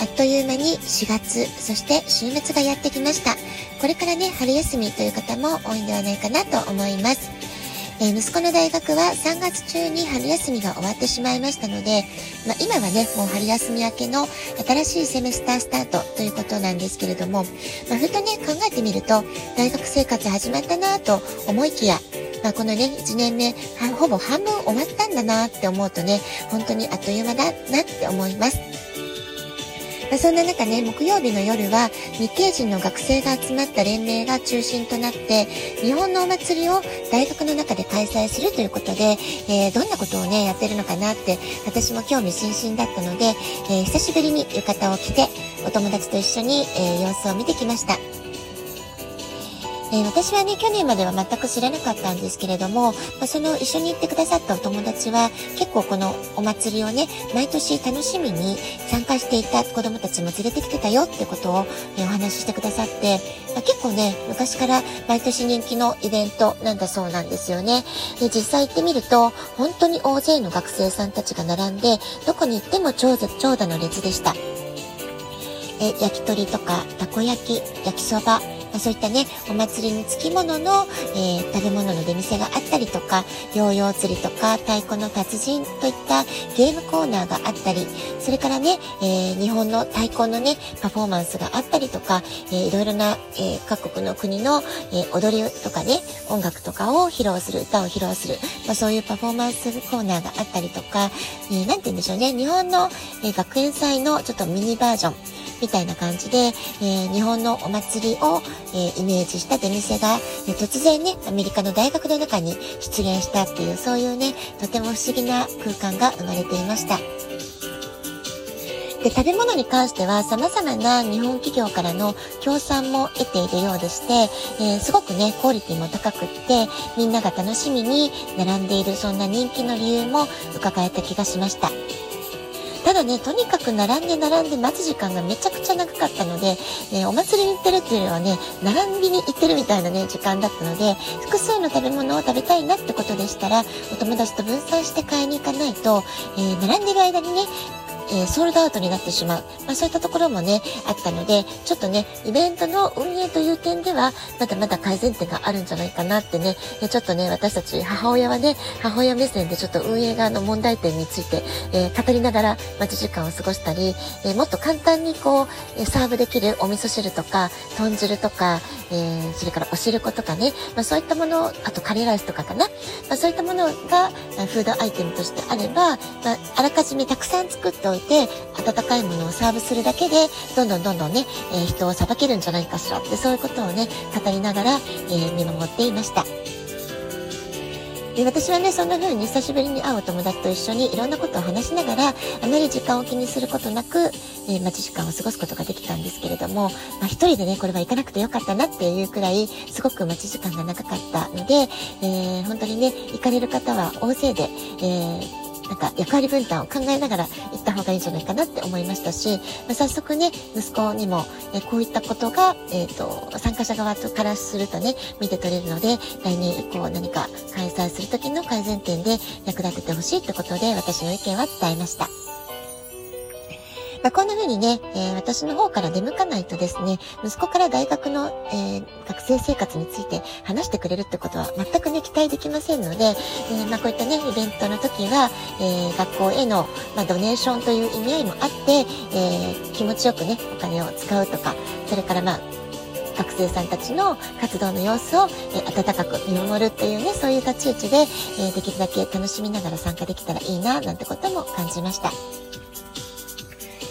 あっという間に4月、そして週末がやってきました。これからね、春休みという方も多いんではないかなと思います。えー、息子の大学は3月中に春休みが終わってしまいましたので、まあ、今はね、もう春休み明けの新しいセメスタースタートということなんですけれども、まあ、ふとね、考えてみると、大学生活始まったなと思いきや、まあ、このね、1年目、ほぼ半分終わったんだなって思うとね、本当にあっという間だなって思います。まあ、そんな中ね、木曜日の夜は日系人の学生が集まった連盟が中心となって、日本のお祭りを大学の中で開催するということで、えー、どんなことをね、やってるのかなって、私も興味津々だったので、えー、久しぶりに浴衣を着て、お友達と一緒に、えー、様子を見てきました。え、私はね、去年までは全く知らなかったんですけれども、ま、その一緒に行ってくださったお友達は、結構このお祭りをね、毎年楽しみに参加していた子供たちも連れてきてたよってことを、え、お話ししてくださって、ま、結構ね、昔から毎年人気のイベントなんだそうなんですよね。で、実際行ってみると、本当に大勢の学生さんたちが並んで、どこに行っても長蛇長蛇の列でした。え焼き鳥とか、たこ焼き、焼きそば、まそういったね、お祭りにつきものの、えー、食べ物の出店があったりとか、ヨーヨー釣りとか、太鼓の達人といったゲームコーナーがあったり、それからね、えー、日本の太鼓のね、パフォーマンスがあったりとか、えー、いろいろな、え、各国の国の、え、踊りとかね、音楽とかを披露する、歌を披露する、まあ、そういうパフォーマンスコーナーがあったりとか、えー、て言うんでしょうね、日本の、え、学園祭のちょっとミニバージョン、みたいな感じで、えー、日本のお祭りを、えー、イメージした出店が、え、突然ね、アメリカの大学の中に出現したっていう、そういうね、とても不思議な空間が生まれていました。で、食べ物に関しては様々な日本企業からの協賛も得ているようでして、えー、すごくね、クオリティも高くって、みんなが楽しみに並んでいる、そんな人気の理由も伺えた気がしました。ただね、とにかく並んで並んで待つ時間がめちゃくちゃ長かったので、え、お祭りに行ってるっていうよりはね、並びに行ってるみたいなね、時間だったので、複数の食べ物を食べたいなってことでしたら、お友達と分散して買いに行かないと、えー、並んでる間にね、えー、ソールドアウトになってしまう。まあ、そういったところもね、あったので、ちょっとね、イベントの運営という点では、まだまだ改善点があるんじゃないかなってね、えちょっとね、私たち母親はね、母親目線でちょっと運営側の問題点について、えー、語りながら待ち時間を過ごしたり、えー、もっと簡単にこう、サーブできるお味噌汁とか、豚汁とか、え、それからお汁粉とかね、まあ、そういったもの、あとカレーライスとかかな、まあ、そういったものが、フードアイテムとしてあれば、まあ、あらかじめたくさん作っておいて、温かいものをサーブするだけで、どんどんどんどんね、えー、人を裁けるんじゃないかしらって、そういうことをね、語りながら、えー、見守っていました。で私はね、そんな風に久しぶりに会うお友達と一緒にいろんなことを話しながら、あまり時間を気にすることなく、えー、待ち時間を過ごすことができたんですけれども、まあ、一人でね、これは行かなくてよかったなっていうくらい、すごく待ち時間が長かったので、えー、本当にね、行かれる方は大勢で、えーなんか役割分担を考えながら行った方がいいんじゃないかなって思いましたし、まあ、早速ね、息子にも、えこういったことが、えっ、ー、と、参加者側からするとね、見て取れるので、来年以降何か開催する時の改善点で役立ててほしいってことで、私の意見は伝えました。まあ、こんな風にね、えー、私の方から出向かないとですね、息子から大学の、えー、学生生活について話してくれるってことは全くね、期待できませんので、えー、まあ、こういったね、イベントの時は、え学校への、まあ、ドネーションという意味合いもあって、え気持ちよくね、お金を使うとか、それからまあ、学生さんたちの活動の様子を、え温かく見守るっていうね、そういう立ち位置で、えできるだけ楽しみながら参加できたらいいな、なんてことも感じました。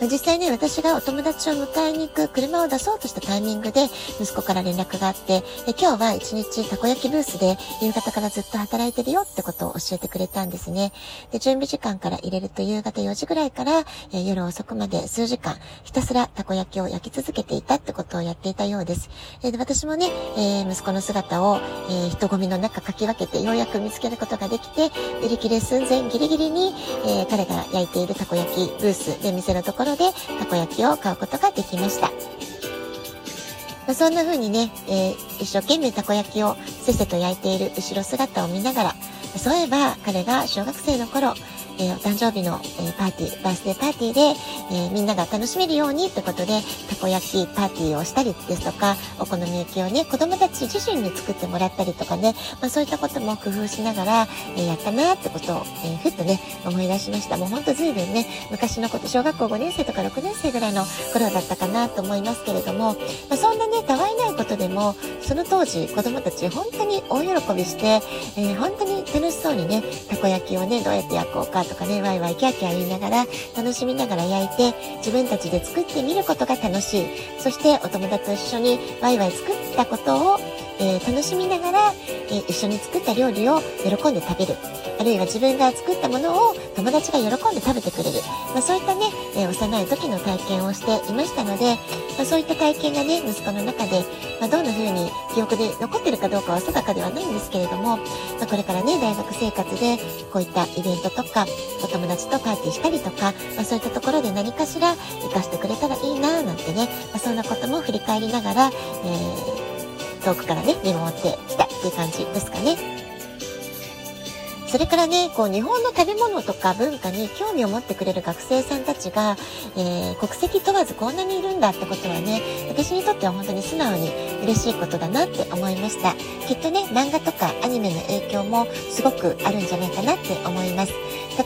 実際ね、私がお友達を迎えに行く車を出そうとしたタイミングで息子から連絡があって、今日は一日たこ焼きブースで夕方からずっと働いてるよってことを教えてくれたんですね。で、準備時間から入れると夕方4時ぐらいから、え夜遅くまで数時間ひたすらたこ焼きを焼き続けていたってことをやっていたようです。で私もね、えー、息子の姿を、えー、人混みの中かき分けてようやく見つけることができて、売り切れ寸前ギリギリに、えー、彼が焼いているたこ焼きブースで店のところでたこ焼きを買うことができました。まあ、そんな風にね、えー、一生懸命たこ焼きをせっせと焼いている後ろ姿を見ながら、そういえば彼が小学生の頃、えー、お誕生日の、えー、パーティー、バースデーパーティーで、えー、みんなが楽しめるようにってことで、たこ焼きパーティーをしたりですとか、お好み焼きをね、子供たち自身に作ってもらったりとかね、まあそういったことも工夫しながら、えやったなってことを、えふっとね、思い出しました。もうほんと随分ね、昔のこと、小学校5年生とか6年生ぐらいの頃だったかなと思いますけれども、まあ、そんなね、たわいないことでも、その当時子供たち本当に大喜びして、え本当に楽しそうにね、たこ焼きをね、どうやって焼こうかとかね、ワイワイキャーキャー言いながら、楽しみながら焼いて、自分たちで作ってみることが楽しい。そしてお友達と一緒にワイワイ作ったことを、えー、楽しみながら、えー、一緒に作った料理を喜んで食べる。あるいは自分が作ったものを友達が喜んで食べてくれる。まあ、そういったね、えー、幼い時の体験をしていましたので、まあ、そういった体験がね、息子の中で、まあ、どんな風に記憶で残ってるかどうかは定かではないんですけれども、まあ、これからね、大学生活でこういったイベントとか、お友達とパーティーしたりとか、まあ、そういったところで何かしら活かしてくれたらいいななんてね、まあ、そんなことも振り返りながら、えー、遠くからね、見守ってきたっていう感じですかね。それからね、こう、日本の食べ物とか文化に興味を持ってくれる学生さんたちが、えー、国籍問わずこんなにいるんだってことはね、私にとっては本当に素直に嬉しいことだなって思いました。きっとね、漫画とかアニメの影響もすごくあるんじゃないかなって思います。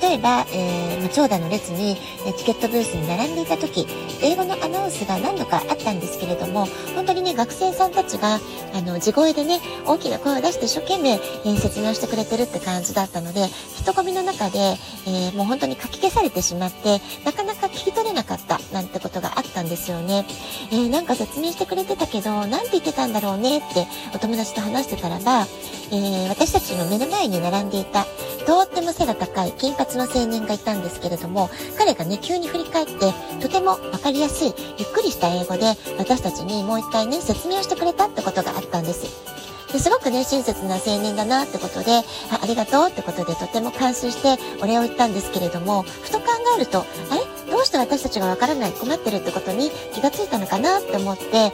例えば、えー、長蛇の列にチケットブースに並んでいた時、英語のアナウンスが何度かあったんですけれども、本当にね、学生さんたちが、あの、地声でね、大きな声を出して一生懸命、えー、説明をしてくれてるって感じだったので、人混みの中で、えー、もう本当に書き消されてしまって、なかなか聞き取れなかったなんてことがあったんですよね。えー、なんか説明してくれてたけど、なんて言ってたんだろうねってお友達と話してたらば、えー、私たちの目の前に並んでいた、とっても背が高い金髪の青年がいたんですけれども、彼がね、急に振り返って、とてもわかりやすい、ゆっくりした英語で、私たちにもう一回ね、説明をしてくれたってことがあったんです。ですごくね、親切な青年だなってことで、あありがとうってことでとても感心してお礼を言ったんですけれども、ふと考えると、あれ？どうして私たちがわからない？困ってるってことに気がついたのかなって思って、で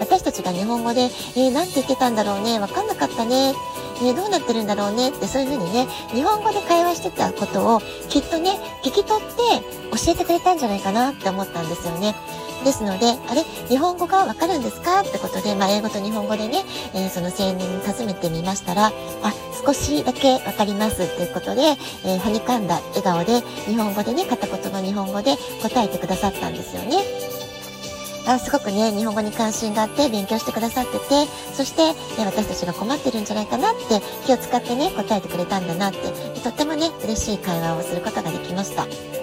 私たちが日本語で、えー、なんて言ってたんだろうね、わかんなかったね、えー、どうなってるんだろうねってそういうふうにね、日本語で会話してたことをきっとね、聞き取って教えてくれたんじゃないかなって思ったんですよね。ですので、あれ日本語がわかるんですかってことで、まあ、英語と日本語でね、えー、その青年に尋ねてみましたら、あ、少しだけわかりますっていうことで、えー、はにかんだ笑顔で、日本語でね、片言の日本語で答えてくださったんですよね。あすごくね、日本語に関心があって勉強してくださってて、そして、ね、私たちが困ってるんじゃないかなって気を使ってね、答えてくれたんだなって、とってもね、嬉しい会話をすることができました。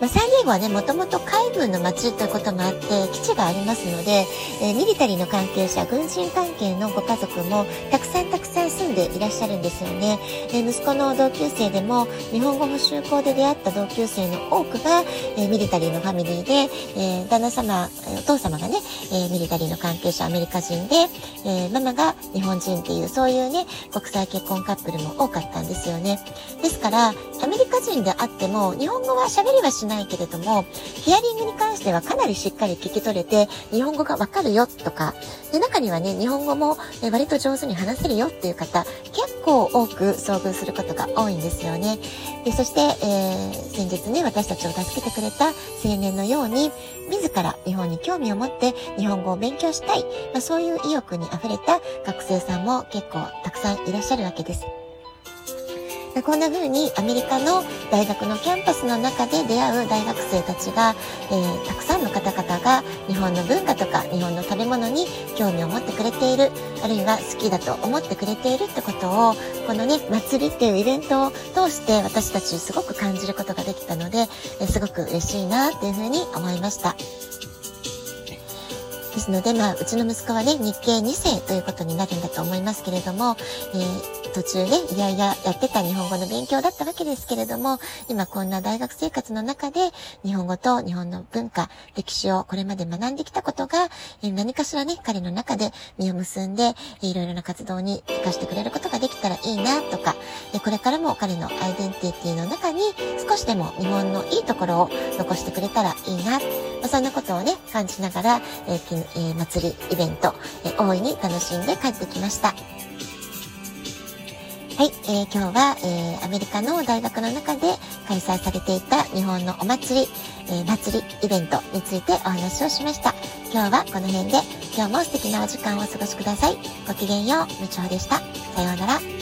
まあ、サンディエゴはね、もともと海軍の街ということもあって、基地がありますので、えー、ミリタリーの関係者、軍人関係のご家族もたくさんたくさん住んでいらっしゃるんですよね。えー、息子の同級生でも、日本語補習校で出会った同級生の多くが、えー、ミリタリーのファミリーで、え旦那様、お父様がね、えミリタリーの関係者、アメリカ人で、えママが日本人っていう、そういうね、国際結婚カップルも多かったんですよね。ですから、アメリカ人であっても、日本語は喋りはしないけれども、ヒアリングに関してはかなりしっかり聞き取れて、日本語がわかるよとか、で、中にはね、日本語も割と上手に話せるよっていう方、結構多く遭遇することが多いんですよね。で、そして、えー、先日ね、私たちを助けてくれた青年のように、自ら日本に興味を持って日本語を勉強したい、まあ、そういう意欲に溢れた学生さんも結構たくさんいらっしゃるわけです。こんな風にアメリカの大学のキャンパスの中で出会う大学生たちが、えー、たくさんの方々が日本の文化とか日本の食べ物に興味を持ってくれている、あるいは好きだと思ってくれているってことを、このね、祭りっていうイベントを通して私たちすごく感じることができたので、えすごく嬉しいなっていうふうに思いました。ですので、まあ、うちの息子はね、日系2世ということになるんだと思いますけれども、えー、途中ね、いやいややってた日本語の勉強だったわけですけれども、今こんな大学生活の中で、日本語と日本の文化、歴史をこれまで学んできたことが、何かしらね、彼の中で実を結んで、いろいろな活動に活かしてくれることができたらいいな、とか、これからも彼のアイデンティティの中に少しでも日本のいいところを残してくれたらいいな、ま、そんなことをね、感じながら、えー、祭りイベント、え、大いに楽しんで帰ってきました。はい、えー、今日は、えー、アメリカの大学の中で開催されていた日本のお祭り、えー、祭りイベントについてお話をしました。今日はこの辺で、今日も素敵なお時間をお過ごしください。ごきげんよう、みちほでした。さようなら。